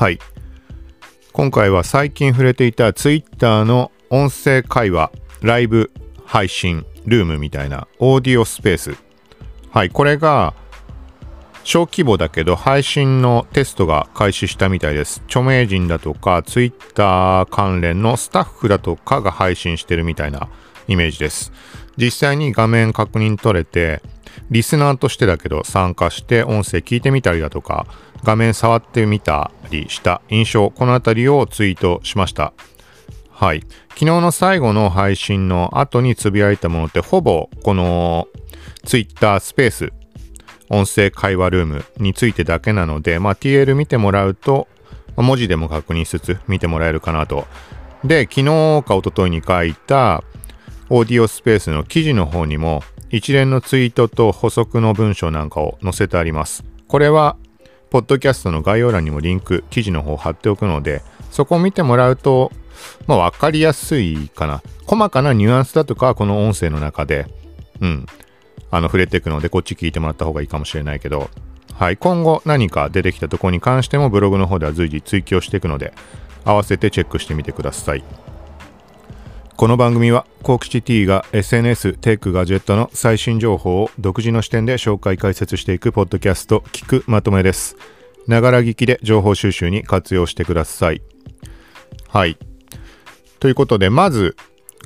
はい。今回は最近触れていた Twitter の音声会話、ライブ配信、ルームみたいなオーディオスペース。はい、これが小規模だけど配信のテストが開始したみたいです。著名人だとか Twitter 関連のスタッフだとかが配信してるみたいなイメージです。実際に画面確認取れて、リスナーとしてだけど参加して音声聞いてみたりだとか、画面触ってみたりした印象、このあたりをツイートしました。はい。昨日の最後の配信の後につぶやいたものってほぼこの Twitter スペース、音声会話ルームについてだけなので、まあ、TL 見てもらうと、文字でも確認しつつ見てもらえるかなと。で、昨日か一昨日に書いたオーディオスペースの記事の方にも一連のツイートと補足の文章なんかを載せてあります。これは、ポッドキャストの概要欄にもリンク、記事の方を貼っておくので、そこを見てもらうと、まあ分かりやすいかな。細かなニュアンスだとか、この音声の中で、うん、あの、触れていくので、こっち聞いてもらった方がいいかもしれないけど、はい、今後何か出てきたところに関してもブログの方では随時追記をしていくので、合わせてチェックしてみてください。この番組はコークシティが SNS、テック、ガジェットの最新情報を独自の視点で紹介解説していくポッドキャスト聞くまとめです。ながら聞きで情報収集に活用してください。はい。ということで、まず、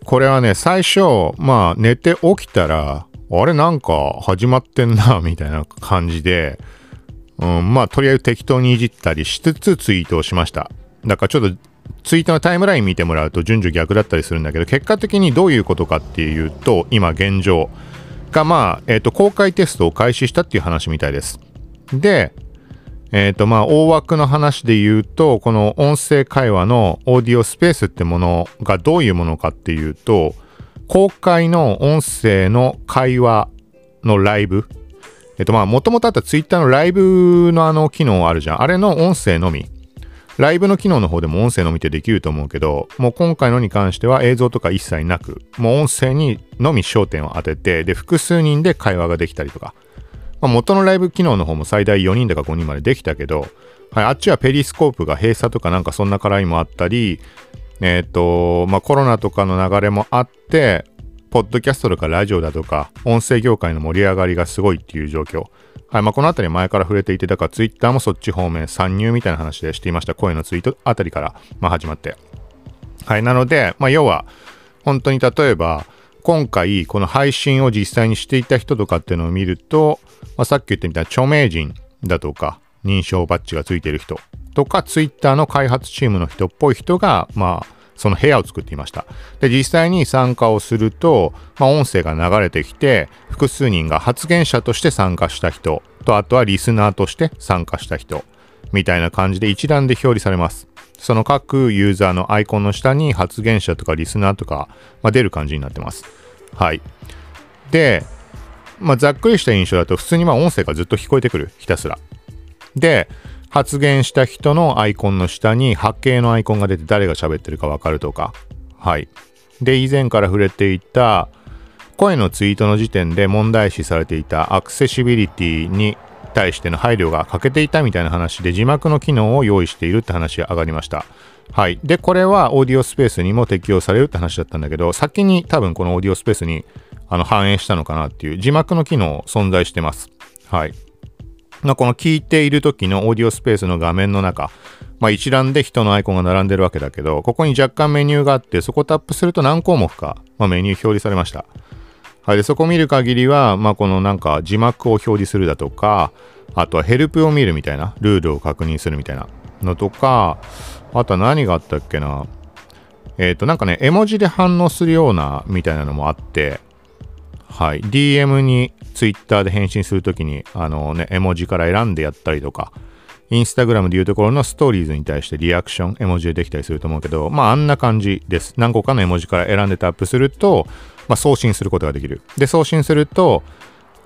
これはね、最初、まあ寝て起きたら、あれなんか始まってんな、みたいな感じで、うん、まあとりあえず適当にいじったりしつつツイートをしました。だからちょっとツイッターのタイムライン見てもらうと順序逆だったりするんだけど結果的にどういうことかっていうと今現状がまあ、え、ー、と公開テストを開始したっていう話みたいです。でえっ、ー、とまあ大枠の話で言うとこの音声会話のオーディオスペースってものがどういうものかっていうと公開の音声の会話のライブ。えっとまあもともとあったツイッターのライブのあの機能あるじゃん。あれの音声のみ。ライブの機能の方でも音声のみてできると思うけど、もう今回のに関しては映像とか一切なく、もう音声にのみ焦点を当てて、で、複数人で会話ができたりとか、まあ、元のライブ機能の方も最大4人だか5人までできたけど、はい、あっちはペリスコープが閉鎖とかなんかそんな絡みもあったり、えっ、ー、と、まあ、コロナとかの流れもあって、ポッドキャストとかラジオだとか、音声業界の盛り上がりがすごいっていう状況。はい、まあ、このあたり前から触れていて、だからツイッターもそっち方面参入みたいな話でしていました。声のツイートあたりから、まあ、始まって。はい、なので、まあ、要は、本当に例えば、今回、この配信を実際にしていた人とかっていうのを見ると、まあ、さっき言ってみた著名人だとか、認証バッジがついてる人とか、ツイッターの開発チームの人っぽい人が、まあ、その部屋を作っていました。で、実際に参加をすると、まあ、音声が流れてきて、複数人が発言者として参加した人と、あとはリスナーとして参加した人、みたいな感じで一覧で表示されます。その各ユーザーのアイコンの下に発言者とかリスナーとか、まあ、出る感じになってます。はい。で、まあ、ざっくりした印象だと普通にまあ音声がずっと聞こえてくる。ひたすら。で、発言した人のアイコンの下に波形のアイコンが出て誰が喋ってるかわかるとか。はい。で、以前から触れていた声のツイートの時点で問題視されていたアクセシビリティに対しての配慮が欠けていたみたいな話で字幕の機能を用意しているって話が上がりました。はい。で、これはオーディオスペースにも適用されるって話だったんだけど、先に多分このオーディオスペースにあの反映したのかなっていう字幕の機能存在してます。はい。のこの聞いている時のオーディオスペースの画面の中、まあ、一覧で人のアイコンが並んでるわけだけど、ここに若干メニューがあって、そこをタップすると何項目か、まあ、メニュー表示されました。はい。で、そこを見る限りは、まあ、このなんか字幕を表示するだとか、あとはヘルプを見るみたいな、ルールを確認するみたいなのとか、あとは何があったっけな。えっ、ー、と、なんかね、絵文字で反応するようなみたいなのもあって、はい。DM に Twitter で返信するときに、あのね、絵文字から選んでやったりとか、インスタグラムでいうところのストーリーズに対してリアクション、絵文字でできたりすると思うけど、まああんな感じです。何個かの絵文字から選んでタップすると、まあ送信することができる。で、送信すると、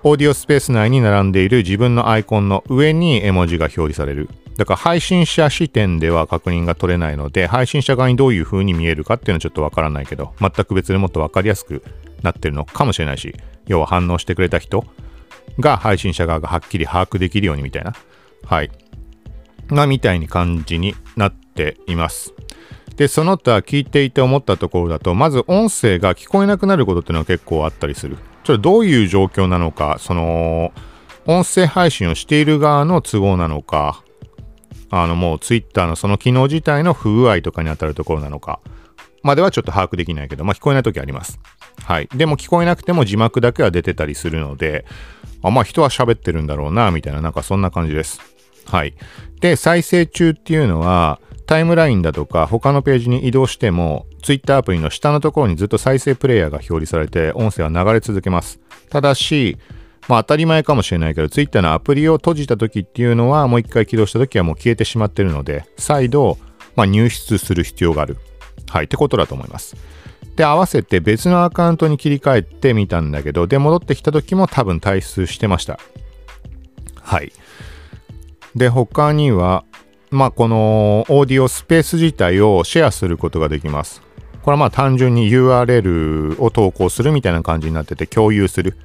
オーディオスペース内に並んでいる自分のアイコンの上に絵文字が表示される。だから配信者視点では確認が取れないので、配信者側にどういう風に見えるかっていうのはちょっとわからないけど、全く別でもっとわかりやすくなってるのかもしれないし、要は反応してくれた人が配信者側がはっきり把握できるようにみたいな。はい。まあ、みたいに感じになっています。で、その他聞いていて思ったところだと、まず音声が聞こえなくなることっていうのは結構あったりする。ちょっとどういう状況なのか、その、音声配信をしている側の都合なのか、あのもう Twitter のその機能自体の不具合とかに当たるところなのか、まではちょっと把握できないけど、まあ聞こえない時あります。はい。でも聞こえなくても字幕だけは出てたりするので、あまあ人は喋ってるんだろうな、みたいな、なんかそんな感じです。はい。で、再生中っていうのは、タイムラインだとか他のページに移動しても Twitter アプリの下のところにずっと再生プレイヤーが表示されて音声は流れ続けます。ただし、まあ当たり前かもしれないけど Twitter のアプリを閉じた時っていうのはもう一回起動した時はもう消えてしまってるので再度、まあ、入出する必要がある。はい、ってことだと思います。で、合わせて別のアカウントに切り替えてみたんだけど、で、戻ってきた時も多分退出してました。はい。で、他には、まあ、このオーディオスペース自体をシェアすることができます。これはまあ単純に URL を投稿するみたいな感じになってて共有する。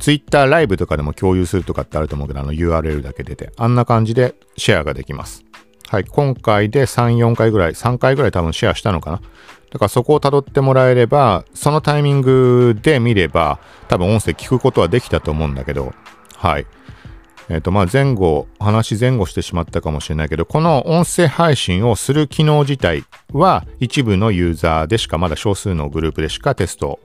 Twitter ライブとかでも共有するとかってあると思うけど、あの URL だけ出て、あんな感じでシェアができます。はい、今回で3、4回ぐらい、3回ぐらい多分シェアしたのかな。だからそこを辿ってもらえれば、そのタイミングで見れば、多分音声聞くことはできたと思うんだけど、はい。えっ、ー、と、まあ、前後、話前後してしまったかもしれないけど、この音声配信をする機能自体は、一部のユーザーでしか、まだ少数のグループでしかテスト、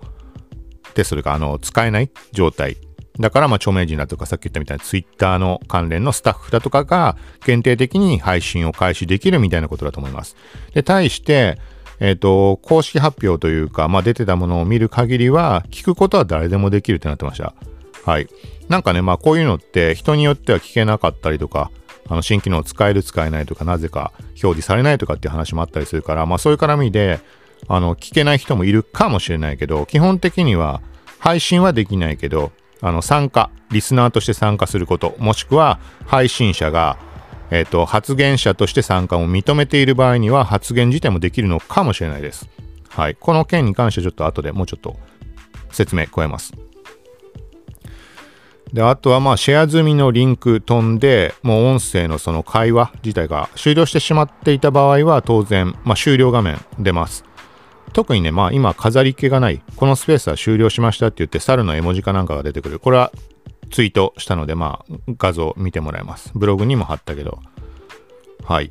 テストというか、あの、使えない状態。だから、まあ、著名人だとか、さっき言ったみたいな Twitter の関連のスタッフだとかが、限定的に配信を開始できるみたいなことだと思います。で、対して、えっ、ー、と、公式発表というか、まあ、出てたものを見る限りは、聞くことは誰でもできるってなってました。はい。なんかね、まあこういうのって人によっては聞けなかったりとか、あの新機能使える使えないとか、なぜか表示されないとかっていう話もあったりするから、まあそういう絡みで、あの、聞けない人もいるかもしれないけど、基本的には配信はできないけど、あの、参加、リスナーとして参加すること、もしくは配信者が、え、ー、と、発言者として参加を認めている場合には発言自体もできるのかもしれないです。はい。この件に関してちょっと後でもうちょっと説明加えます。で、あとはまあシェア済みのリンク飛んで、もう音声のその会話自体が終了してしまっていた場合は当然、まあ終了画面出ます。特にね、まあ今飾り気がない、このスペースは終了しましたって言って猿の絵文字かなんかが出てくる。これはツイートしたので、まあ画像見てもらえます。ブログにも貼ったけど。はい。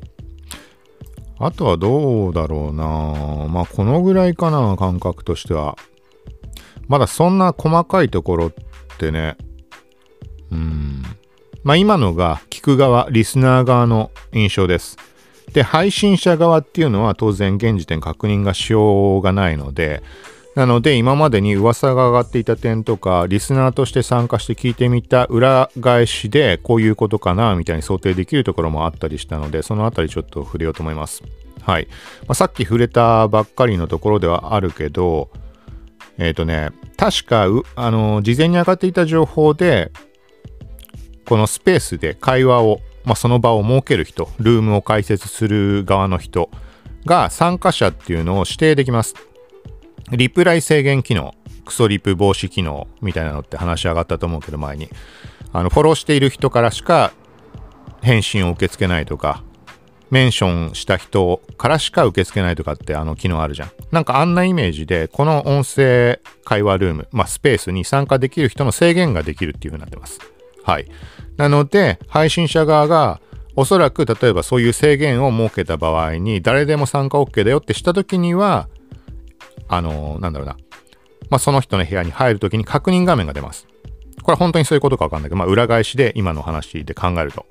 あとはどうだろうなまあこのぐらいかな、感覚としては。まだそんな細かいところってね、うん。まあ今のが聞く側、リスナー側の印象です。で、配信者側っていうのは当然現時点確認がしようがないので、なので今までに噂が上がっていた点とか、リスナーとして参加して聞いてみた裏返しでこういうことかなみたいに想定できるところもあったりしたので、そのあたりちょっと触れようと思います。はい。まあ、さっき触れたばっかりのところではあるけど、えっ、ー、とね、確か、あの、事前に上がっていた情報で、このスペースで会話を、まあ、その場を設ける人、ルームを開設する側の人が参加者っていうのを指定できます。リプライ制限機能、クソリプ防止機能みたいなのって話し上がったと思うけど前に。あの、フォローしている人からしか返信を受け付けないとか、メンションした人からしか受け付けないとかってあの機能あるじゃん。なんかあんなイメージで、この音声会話ルーム、まあスペースに参加できる人の制限ができるっていう風になってます。はい。なので、配信者側が、おそらく例えばそういう制限を設けた場合に、誰でも参加 OK だよってしたときには、あのー、なんだろうな。まあ、その人の部屋に入るときに確認画面が出ます。これは本当にそういうことかわかんないけど、まあ、裏返しで今の話で考えると。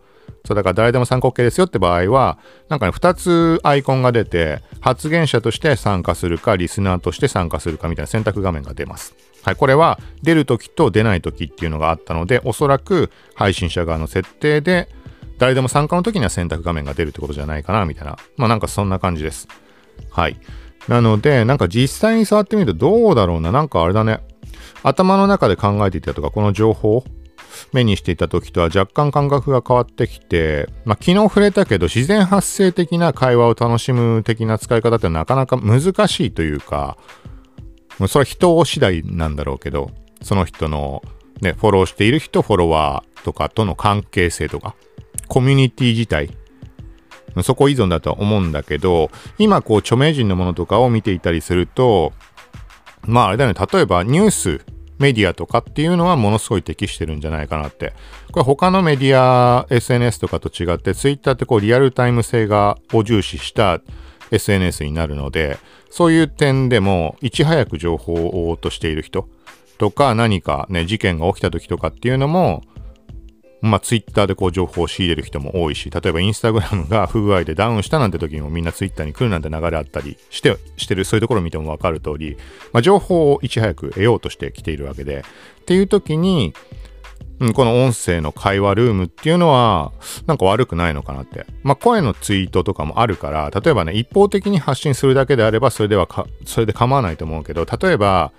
そうだから誰でも参加 OK ですよって場合は、なんかね、2つアイコンが出て、発言者として参加するか、リスナーとして参加するかみたいな選択画面が出ます。はい、これは出るときと出ないときっていうのがあったので、おそらく配信者側の設定で、誰でも参加の時には選択画面が出るってことじゃないかな、みたいな。まあなんかそんな感じです。はい。なので、なんか実際に触ってみるとどうだろうな。なんかあれだね。頭の中で考えていたとか、この情報を目にしていた時とは若干感覚が変わってきて、まあ、昨日触れたけど自然発生的な会話を楽しむ的な使い方ってなかなか難しいというか、それは人次第なんだろうけど、その人のね、フォローしている人、フォロワーとかとの関係性とか、コミュニティ自体、そこ依存だとは思うんだけど、今こう著名人のものとかを見ていたりすると、まああれだね、例えばニュース、メディアとかっていうのはものすごい適してるんじゃないかなって。これ他のメディア、SNS とかと違って、Twitter ってこうリアルタイム性がを重視した SNS になるので、そういう点でもいち早く情報を追おうとしている人とか何かね、事件が起きた時とかっていうのも、まあ、ツイッターでこう情報を仕入れる人も多いし、例えばインスタグラムが不具合でダウンしたなんて時にもみんなツイッターに来るなんて流れあったりして、してる、そういうところを見てもわかる通り、まあ、情報をいち早く得ようとしてきているわけで、っていう時に、うん、この音声の会話ルームっていうのは、なんか悪くないのかなって。まあ、声のツイートとかもあるから、例えばね、一方的に発信するだけであれば、それではか、それで構わないと思うけど、例えば、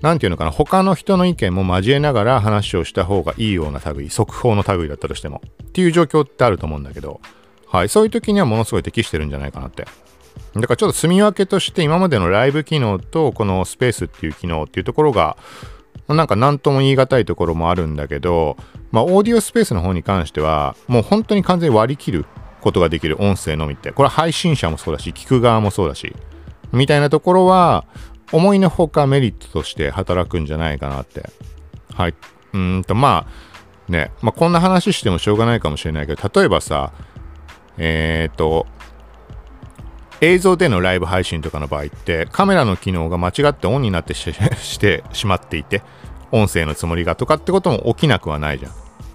なんていうのかな、他の人の意見も交えながら話をした方がいいような類、速報の類だったとしても、っていう状況ってあると思うんだけど、はい、そういう時にはものすごい適してるんじゃないかなって。だからちょっと住み分けとして今までのライブ機能とこのスペースっていう機能っていうところが、なんか何とも言い難いところもあるんだけど、まあオーディオスペースの方に関しては、もう本当に完全に割り切ることができる音声のみって、これは配信者もそうだし、聞く側もそうだし、みたいなところは、思いのほかメリットとして働くんじゃないかなって。はい。うんと、まあ、ね、まあ、こんな話してもしょうがないかもしれないけど、例えばさ、えっ、ー、と、映像でのライブ配信とかの場合って、カメラの機能が間違ってオンになってし てしまっていて、音声のつもりがとかってことも起きなくはないじゃん。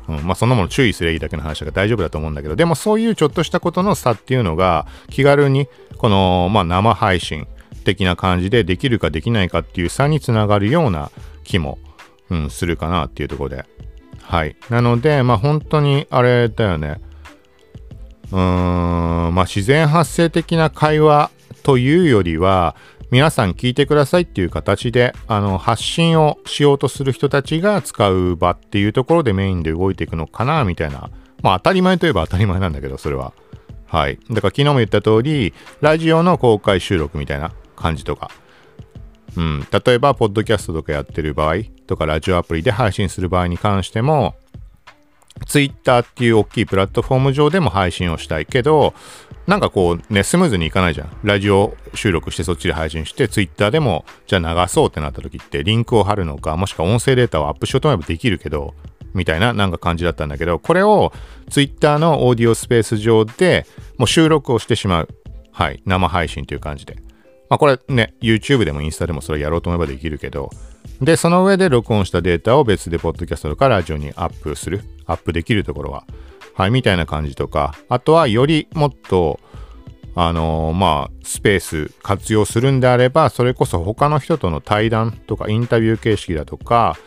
うん、まあそんなもの注意すればいいだけの話が大丈夫だと思うんだけど、でもそういうちょっとしたことの差っていうのが気軽にこの、まあ、生配信的な感じでできるかできないかっていう差につながるような気も、うん、するかなっていうところで。はい。なので、まあ本当にあれだよね。うーん、まあ自然発生的な会話というよりは、皆さん聞いてくださいっていう形で、あの、発信をしようとする人たちが使う場っていうところでメインで動いていくのかな、みたいな。まあ当たり前といえば当たり前なんだけど、それは。はい。だから昨日も言った通り、ラジオの公開収録みたいな感じとか。うん。例えば、ポッドキャストとかやってる場合とか、ラジオアプリで配信する場合に関しても、Twitter っていう大きいプラットフォーム上でも配信をしたいけど、なんかこうね、スムーズにいかないじゃん。ラジオ収録してそっちで配信して、Twitter でも、じゃあ流そうってなった時って、リンクを貼るのか、もしくは音声データをアップしようと思えばできるけど、みたいななんか感じだったんだけど、これを Twitter のオーディオスペース上でもう収録をしてしまう。はい。生配信という感じで。まあこれね、YouTube でもインスタでもそれやろうと思えばできるけど、で、その上で録音したデータを別でポッドキャストとかラジオにアップする、アップできるところは、はい、みたいな感じとか、あとはよりもっと、あのー、まあ、スペース活用するんであれば、それこそ他の人との対談とかインタビュー形式だとか、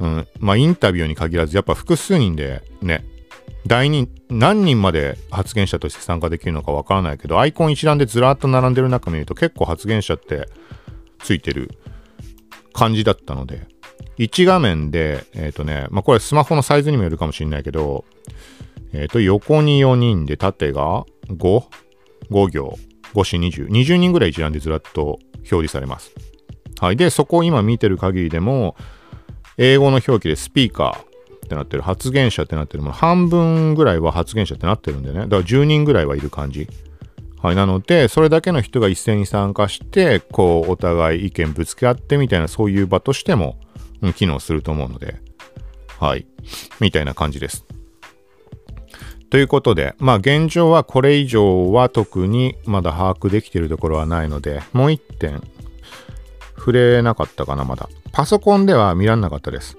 うん、まあ、インタビューに限らず、やっぱ複数人でね、大人、何人まで発言者として参加できるのかわからないけど、アイコン一覧でずらっと並んでる中見ると結構発言者ってついてる感じだったので、1画面で、えっ、ー、とね、まあ、これスマホのサイズにもよるかもしれないけど、えっ、ー、と、横に4人で縦が 5?5 行。5四20。20人ぐらい一覧でずらっと表示されます。はい。で、そこを今見てる限りでも、英語の表記でスピーカー、ってなってる、発言者ってなってるもの、半分ぐらいは発言者ってなってるんでね。だから10人ぐらいはいる感じ。はい。なので、それだけの人が一斉に参加して、こう、お互い意見ぶつけ合ってみたいな、そういう場としても、うん、機能すると思うので、はい。みたいな感じです。ということで、まあ現状はこれ以上は特にまだ把握できているところはないので、もう一点、触れなかったかな、まだ。パソコンでは見らんなかったです。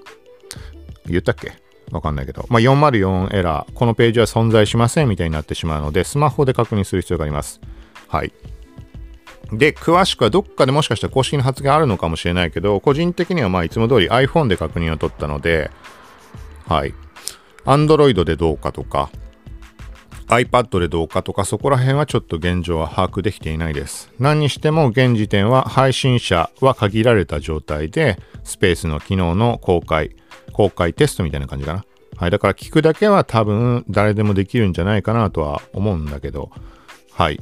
言ったっけ？わかんないけど。まあ、404エラー、このページは存在しませんみたいになってしまうので、スマホで確認する必要があります。はい。で、詳しくはどっかでもしかしたら公式の発言あるのかもしれないけど、個人的にはまあいつも通り iPhone で確認を取ったので、はい。Android でどうかとか、iPad でどうかとか、そこら辺はちょっと現状は把握できていないです。何にしても現時点は配信者は限られた状態で、スペースの機能の公開、公開テストみたいな感じかな。はい。だから聞くだけは多分誰でもできるんじゃないかなとは思うんだけど。はい。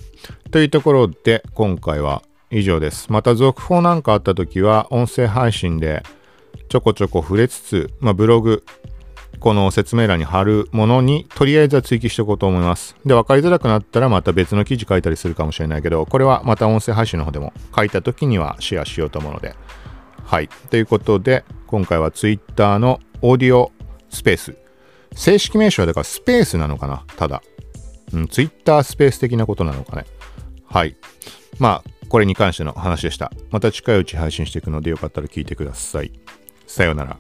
というところで今回は以上です。また続報なんかあった時は音声配信でちょこちょこ触れつつ、まあ、ブログこの説明欄に貼るものにとりあえずは追記しておこうと思います。で、分かりづらくなったらまた別の記事書いたりするかもしれないけど、これはまた音声配信の方でも書いた時にはシェアしようと思うので。はい。ということで、今回は Twitter のオーディオスペース。正式名称はだからスペースなのかな？ただ。うん、ツイッタースペース的なことなのかね。はい。まあ、これに関しての話でした。また近いうち配信していくのでよかったら聞いてください。さようなら。